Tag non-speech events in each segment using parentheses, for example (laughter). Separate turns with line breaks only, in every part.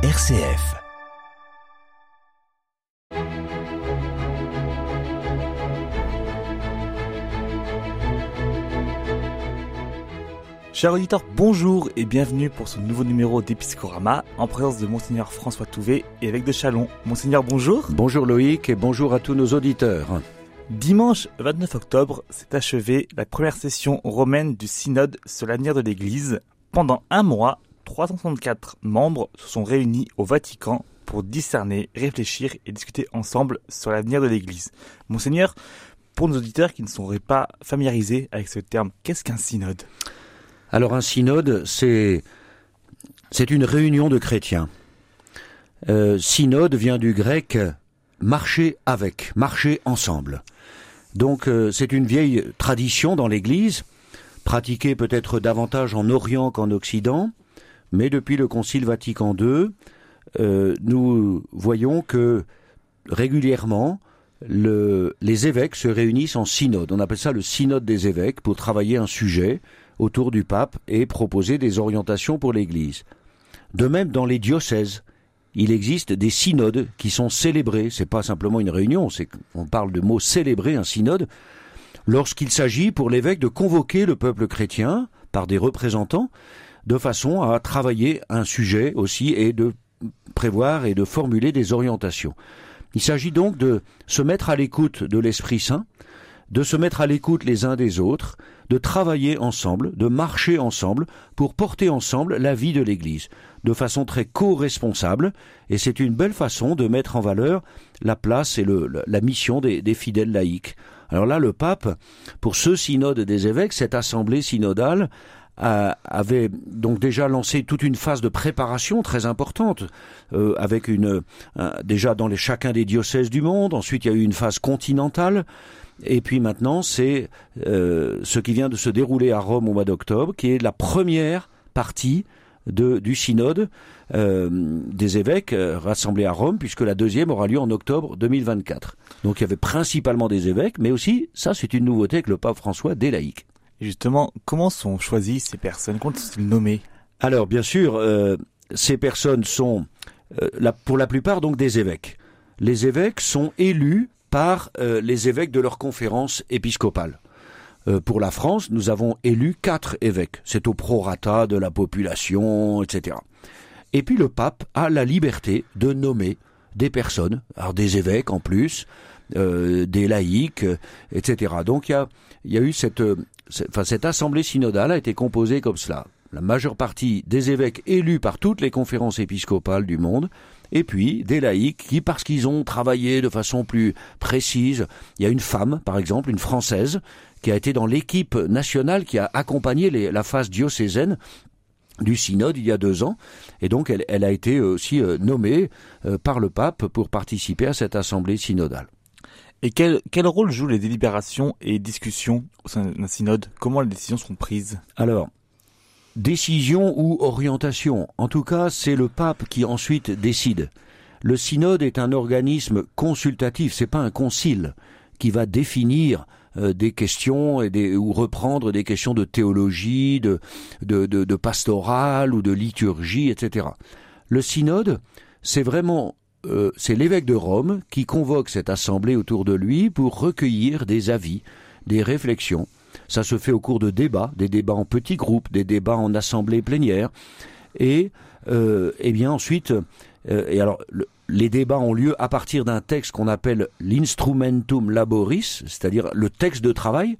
RCF. Chers auditeurs, bonjour et bienvenue pour ce nouveau numéro d'Episcorama en présence de Monseigneur François Touvet et avec de Chalon. Monseigneur, bonjour.
Bonjour Loïc et bonjour à tous nos auditeurs.
Dimanche 29 octobre s'est achevée la première session romaine du synode sur l'avenir de l'Église. Pendant un mois, 364 membres se sont réunis au Vatican pour discerner, réfléchir et discuter ensemble sur l'avenir de l'Église. Monseigneur, pour nos auditeurs qui ne seraient pas familiarisés avec ce terme, qu'est-ce qu'un synode?
Alors un synode, c'est c'est une réunion de chrétiens. Euh, synode vient du grec marcher avec, marcher ensemble. Donc euh, c'est une vieille tradition dans l'Église, pratiquée peut-être davantage en Orient qu'en Occident, mais depuis le Concile Vatican II, euh, nous voyons que régulièrement, le, les évêques se réunissent en synode. On appelle ça le synode des évêques pour travailler un sujet autour du pape et proposer des orientations pour l'Église. De même, dans les diocèses, il existe des synodes qui sont célébrés. C'est pas simplement une réunion, on parle de mot célébrer un synode lorsqu'il s'agit pour l'évêque de convoquer le peuple chrétien par des représentants de façon à travailler un sujet aussi et de prévoir et de formuler des orientations. Il s'agit donc de se mettre à l'écoute de l'Esprit Saint, de se mettre à l'écoute les uns des autres, de travailler ensemble, de marcher ensemble pour porter ensemble la vie de l'Église, de façon très co-responsable, et c'est une belle façon de mettre en valeur la place et le, la mission des, des fidèles laïcs. Alors là, le pape, pour ce synode des évêques, cette assemblée synodale, avait donc déjà lancé toute une phase de préparation très importante, euh, avec une déjà dans les, chacun des diocèses du monde. Ensuite, il y a eu une phase continentale. Et puis maintenant, c'est euh, ce qui vient de se dérouler à Rome au mois d'octobre, qui est la première partie du synode euh, des évêques euh, rassemblés à Rome, puisque la deuxième aura lieu en octobre 2024. Donc il y avait principalement des évêques, mais aussi, ça c'est une nouveauté avec le pape François, des.
Justement, comment sont choisies ces personnes? Comment sont-ils nommés
Alors bien sûr, euh, ces personnes sont, euh, pour la plupart donc des évêques. Les évêques sont élus par euh, les évêques de leur conférence épiscopale. Pour la France, nous avons élu quatre évêques. C'est au prorata de la population, etc. Et puis le pape a la liberté de nommer des personnes, alors des évêques en plus, euh, des laïcs, etc. Donc il y a, eu cette, enfin, cette assemblée synodale a été composée comme cela. La majeure partie des évêques élus par toutes les conférences épiscopales du monde, et puis des laïcs qui, parce qu'ils ont travaillé de façon plus précise, il y a une femme, par exemple, une française, qui a été dans l'équipe nationale qui a accompagné la phase diocésaine du synode il y a deux ans, et donc elle, a été aussi euh, nommée euh, par le pape pour participer à cette assemblée synodale.
Et quel, quel rôle jouent les délibérations et discussions au sein d'un synode? Comment les décisions sont prises?
Alors, décision ou orientation? En tout cas, c'est le pape qui ensuite décide. Le synode est un organisme consultatif, c'est pas un concile qui va définir euh, des questions et des, ou reprendre des questions de théologie, de, de, de, de pastoral ou de liturgie, etc. Le synode, c'est vraiment euh, c'est l'évêque de Rome qui convoque cette assemblée autour de lui pour recueillir des avis, des réflexions. Ça se fait au cours de débats, des débats en petits groupes, des débats en assemblée plénière. Et, euh, et bien ensuite, euh, et alors, le, les débats ont lieu à partir d'un texte qu'on appelle l'instrumentum laboris, c'est-à-dire le texte de travail,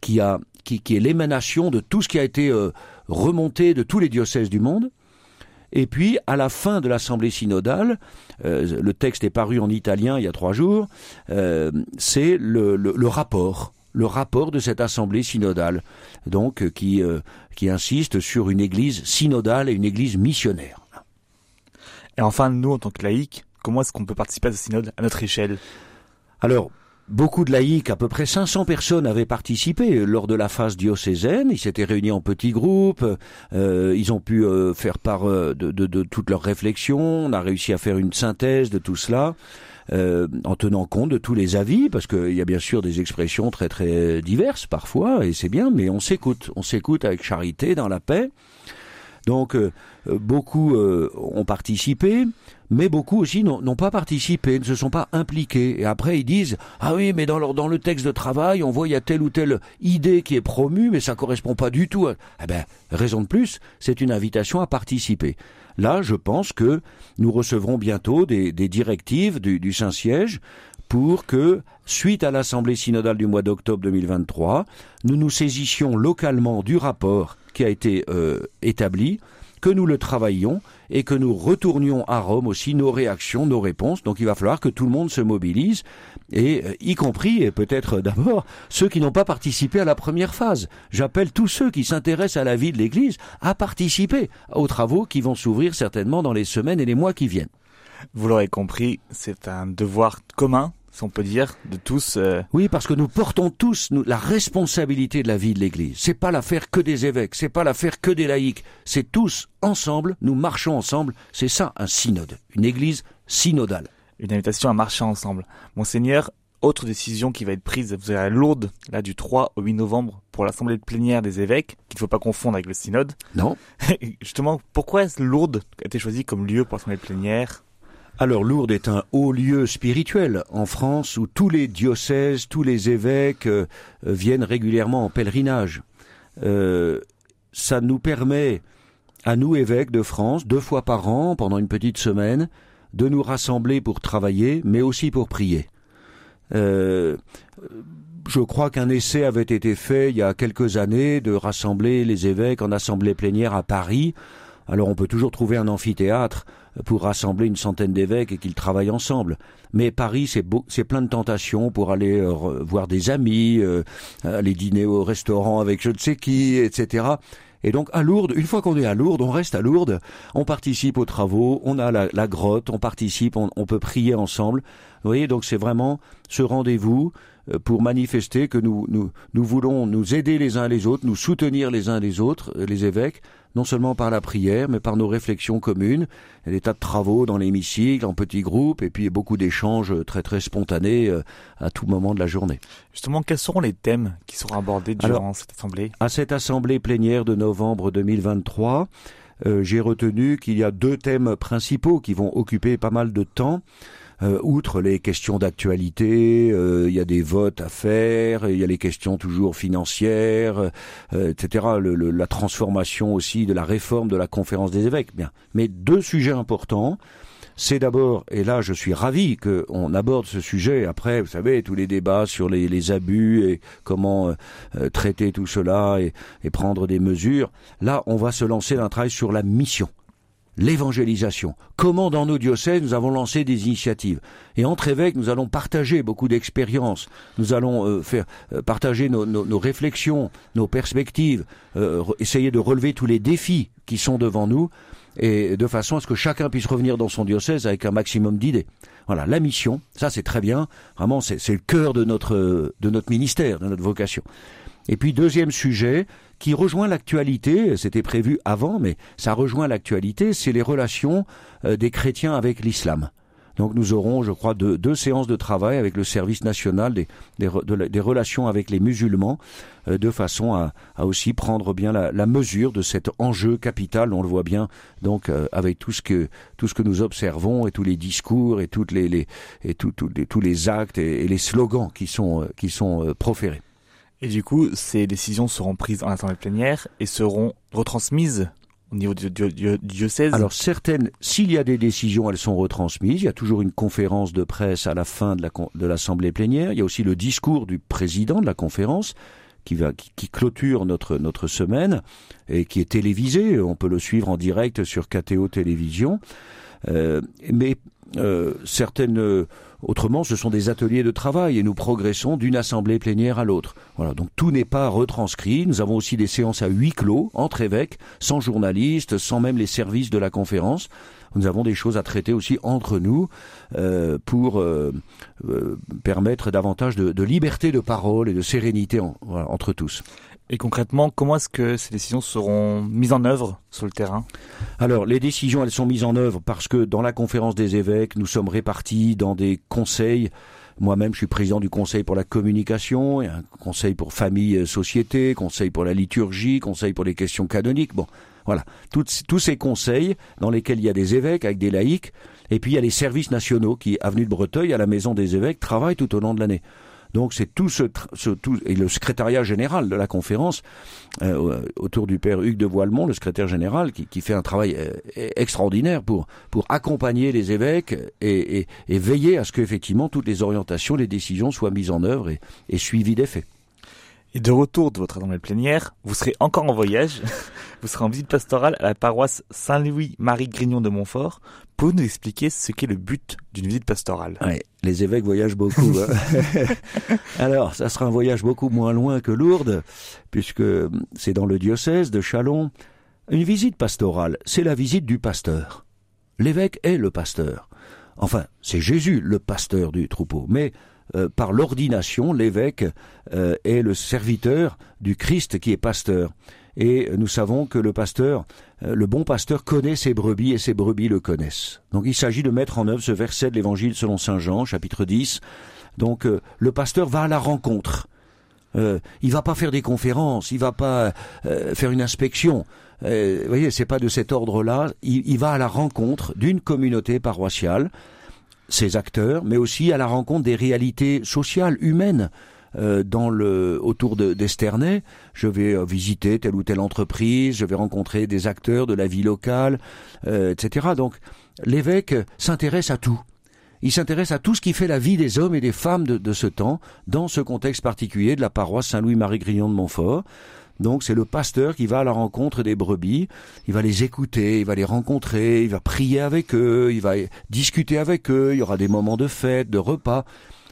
qui, a, qui, qui est l'émanation de tout ce qui a été euh, remonté de tous les diocèses du monde. Et puis, à la fin de l'Assemblée synodale, euh, le texte est paru en italien il y a trois jours, euh, c'est le, le, le, rapport, le rapport de cette Assemblée synodale, donc euh, qui, qui insiste sur une Église synodale et une Église missionnaire.
Et enfin, nous, en tant que laïcs, comment est-ce qu'on peut participer à ce synode à notre échelle?
Alors, Beaucoup de laïcs, à peu près 500 personnes avaient participé lors de la phase diocésaine. Ils s'étaient réunis en petits groupes. Euh, ils ont pu euh, faire part euh, de, toutes leurs réflexions. On a réussi à faire une synthèse de tout cela. En tenant compte de tous les avis, parce qu'il y a bien sûr des expressions très très diverses parfois, et c'est bien, mais on s'écoute, on s'écoute avec charité, dans la paix. Donc euh, beaucoup ont participé, mais beaucoup aussi n'ont pas participé, ne se sont pas impliqués. Et après, ils disent ah oui, mais dans le, texte de travail, on voit il y a telle ou telle idée qui est promue, mais ça correspond pas du tout. À... Eh ben, raison de plus, c'est une invitation à participer. Là, je pense que nous recevrons bientôt des, directives du, du Saint-Siège pour que, suite à l'Assemblée synodale du mois d'octobre 2023, nous nous saisissions localement du rapport qui a été euh, établi que nous le travaillions et que nous retournions à Rome aussi nos réactions, nos réponses. Donc il va falloir que tout le monde se mobilise, et euh, y compris, et peut-être d'abord, ceux qui n'ont pas participé à la première phase. J'appelle tous ceux qui s'intéressent à la vie de l'Église à participer aux travaux qui vont s'ouvrir certainement dans les semaines et les mois qui viennent.
Vous l'aurez compris, c'est un devoir commun si on peut dire, de tous. Euh,
oui, parce que nous portons tous nous, la responsabilité de la vie de l'Église. C'est pas l'affaire que des évêques, c'est pas l'affaire que des laïcs. C'est tous ensemble, nous marchons ensemble. C'est ça un synode, une Église synodale.
Une invitation à marcher ensemble. Monseigneur, autre décision qui va être prise, vous avez à Lourdes, là du 3 au 8 novembre, pour l'assemblée plénière des évêques, qu'il ne faut pas confondre avec le synode.
Non. (laughs)
Justement, pourquoi Lourdes a été choisi comme lieu pour l'assemblée plénière?
Alors Lourdes est un haut lieu spirituel en France où tous les diocèses, tous les évêques euh, euh, viennent régulièrement en pèlerinage. Euh, ça nous permet, à nous évêques de France, deux fois par an, pendant une petite semaine, de nous rassembler pour travailler, mais aussi pour prier. je crois qu'un essai avait été fait il y a quelques années de rassembler les évêques en assemblée plénière à Paris. Alors on peut toujours trouver un amphithéâtre pour rassembler une centaine d'évêques et qu'ils travaillent ensemble. Mais Paris, c'est plein de tentations pour aller euh, voir des amis, euh, aller dîner au restaurant avec je ne sais qui, etc. Et donc à Lourdes, une fois qu'on est à Lourdes, on reste à Lourdes, on participe aux travaux, on a la, grotte, on participe, on, on, peut prier ensemble. Vous voyez, donc c'est vraiment ce rendez-vous pour manifester que nous, nous, nous voulons nous aider les uns les autres, nous soutenir les uns les autres, les évêques, non seulement par la prière, mais par nos réflexions communes. A des tas de travaux dans l'hémicycle, en petits groupes, et puis beaucoup d'échanges très très spontanés euh, à tout moment de la journée.
Justement, quels seront les thèmes qui seront abordés durant cette assemblée?
À cette assemblée plénière de novembre 2023, euh, j'ai retenu qu'il y a deux thèmes principaux qui vont occuper pas mal de temps. Euh, outre les questions d'actualité, euh, il y a des votes à faire, il y a les questions toujours financières, euh, etc. la transformation aussi de la réforme de la conférence des évêques. Bien, mais deux sujets importants. C'est d'abord, et là je suis ravi qu'on aborde ce sujet, après, vous savez, tous les débats sur les, abus et comment traiter tout cela et, et prendre des mesures. Là, on va se lancer dans un travail sur la mission l'évangélisation. Comment dans nos diocèses nous avons lancé des initiatives. Et entre évêques, nous allons partager beaucoup d'expériences. Nous allons euh, faire euh, partager nos, réflexions, nos perspectives, euh, essayer de relever tous les défis qui sont devant nous, et de façon à ce que chacun puisse revenir dans son diocèse avec un maximum d'idées. Voilà, la mission, ça c'est très bien. Vraiment, c'est le cœur de notre de notre ministère, de notre vocation. Et puis deuxième sujet, qui rejoint l'actualité, c'était prévu avant, mais ça rejoint l'actualité, c'est les relations euh, des chrétiens avec l'islam. Donc nous aurons, je crois, deux, deux, séances de travail avec le service national des, des, relations avec les musulmans, euh, de façon à, à, aussi prendre bien la, la, mesure de cet enjeu capital. On le voit bien, donc euh, avec tout ce que tout ce que nous observons et tous les discours et toutes les, les et tout, tous les actes et, et, les slogans qui sont qui sont proférés.
Et du coup, ces décisions seront prises en assemblée plénière et seront retransmises au niveau du, diocèse
Alors certaines, s'il y a des décisions, elles sont retransmises. Il y a toujours une conférence de presse à la fin de l'assemblée plénière. Il y a aussi le discours du président de la conférence qui, va, qui, clôture notre, notre semaine et qui est télévisé. On peut le suivre en direct sur KTO Télévision. Euh, mais euh, certaines Autrement, ce sont des ateliers de travail et nous progressons d'une assemblée plénière à l'autre. Voilà, donc tout n'est pas retranscrit. Nous avons aussi des séances à huis clos entre évêques, sans journalistes, sans même les services de la conférence. Nous avons des choses à traiter aussi entre nous euh, pour euh, euh, permettre davantage de, liberté de parole et de sérénité entre tous.
Et concrètement, comment est-ce que ces décisions seront mises en œuvre sur le terrain?
Alors, les décisions, elles sont mises en œuvre parce que dans la conférence des évêques, nous sommes répartis dans des conseils. Moi-même, je suis président du conseil pour la communication, un conseil pour famille, société, conseil pour la liturgie, conseil pour les questions canoniques. Bon, Voilà, tous ces conseils dans lesquels il y a des évêques avec des laïcs, et puis il y a les services nationaux qui, avenue de Breteuil, à la maison des évêques, travaillent tout au long de l'année. Donc c'est tout ce, tout et le secrétariat général de la conférence euh, autour du père Hugues de Voilemont, le secrétaire général, qui, qui fait un travail euh, extraordinaire pour pour accompagner les évêques et, et, veiller à ce qu'effectivement toutes les orientations, les décisions soient mises en œuvre et, et suivies d'effet.
Et de retour de votre assemblée plénière, vous serez encore en voyage. (laughs) Vous serez en visite pastorale à la paroisse Saint-Louis-Marie-Grignon de Montfort. Pour nous expliquer ce qu'est le but d'une visite pastorale?
Les évêques voyagent beaucoup. Hein. (laughs) Alors, ça sera un voyage beaucoup moins loin que Lourdes, puisque c'est dans le diocèse de Chalon. Une visite pastorale, c'est la visite du pasteur. L'évêque est le pasteur. Enfin, c'est Jésus le pasteur du troupeau, mais euh, par l'ordination, l'évêque euh, est le serviteur du Christ qui est pasteur. Et nous savons que le pasteur, euh, le bon pasteur connaît ses brebis et ses brebis le connaissent. Donc il s'agit de mettre en œuvre ce verset de l'Évangile selon Saint Jean, chapitre 10. Donc le pasteur va à la rencontre. Euh, il va pas faire des conférences, il va pas faire une inspection. vous voyez, c'est pas de cet ordre-là. il va à la rencontre d'une communauté paroissiale ces acteurs, mais aussi à la rencontre des réalités sociales, humaines. Euh, dans le autour d'Esternay, je vais euh, visiter telle ou telle entreprise, je vais rencontrer des acteurs de la vie locale, euh, etc. Donc l'évêque s'intéresse à tout. Il s'intéresse à tout ce qui fait la vie des hommes et des femmes de, de ce temps, dans ce contexte particulier de la paroisse Saint-Louis-Marie-Grillon de Montfort. Donc c'est le pasteur qui va à la rencontre des brebis, il va les écouter, il va les rencontrer, il va prier avec eux, il va discuter avec eux, il y aura des moments de fête, de repas.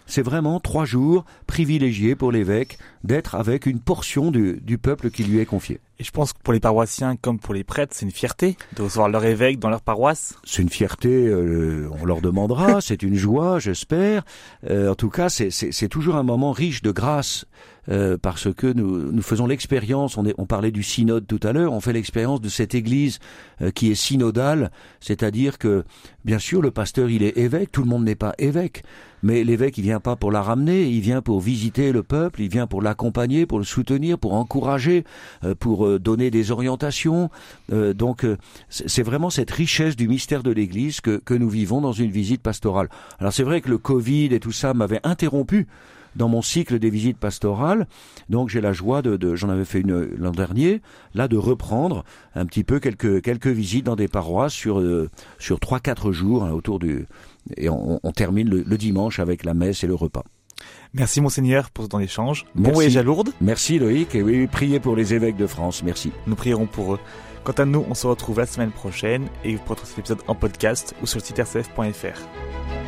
C'est vraiment trois jours privilégiés pour l'évêque d'être avec une portion du, peuple qui lui est confié.
Et je pense que pour les paroissiens comme pour les prêtres, c'est une fierté de recevoir leur évêque dans leur paroisse.
C'est une fierté, euh, on leur demandera, (laughs) c'est une joie, j'espère. Euh, en tout cas, c'est toujours un moment riche de grâce euh, parce que nous, nous faisons l'expérience, on, on, parlait du synode tout à l'heure, on fait l'expérience de cette Église qui est synodale, c'est-à-dire que, bien sûr, le pasteur, il est évêque, tout le monde n'est pas évêque, mais l'évêque, il vient pas pour la ramener, il vient pour visiter le peuple, il vient pour l'accompagner, pour le soutenir, pour encourager, euh, pour donner des orientations. donc, c'est vraiment cette richesse du mystère de l'Église que, que nous vivons dans une visite pastorale. Alors, c'est vrai que le Covid et tout ça m'avait interrompu dans mon cycle des visites pastorales. Donc j'ai la joie de, j'en avais fait une l'an dernier, là de reprendre un petit peu quelques quelques visites dans des paroisses sur euh, sur trois quatre jours hein, autour du et on, termine le, dimanche avec la messe et le repas.
Merci monseigneur pour ce temps d'échange. Bon voyage à Lourdes.
Merci Loïc et oui, priez pour les évêques de France. Merci.
Nous prierons pour eux. Quant à nous, on se retrouve la semaine prochaine et vous pourrez retrouver cet épisode en podcast ou sur le site rcf.fr.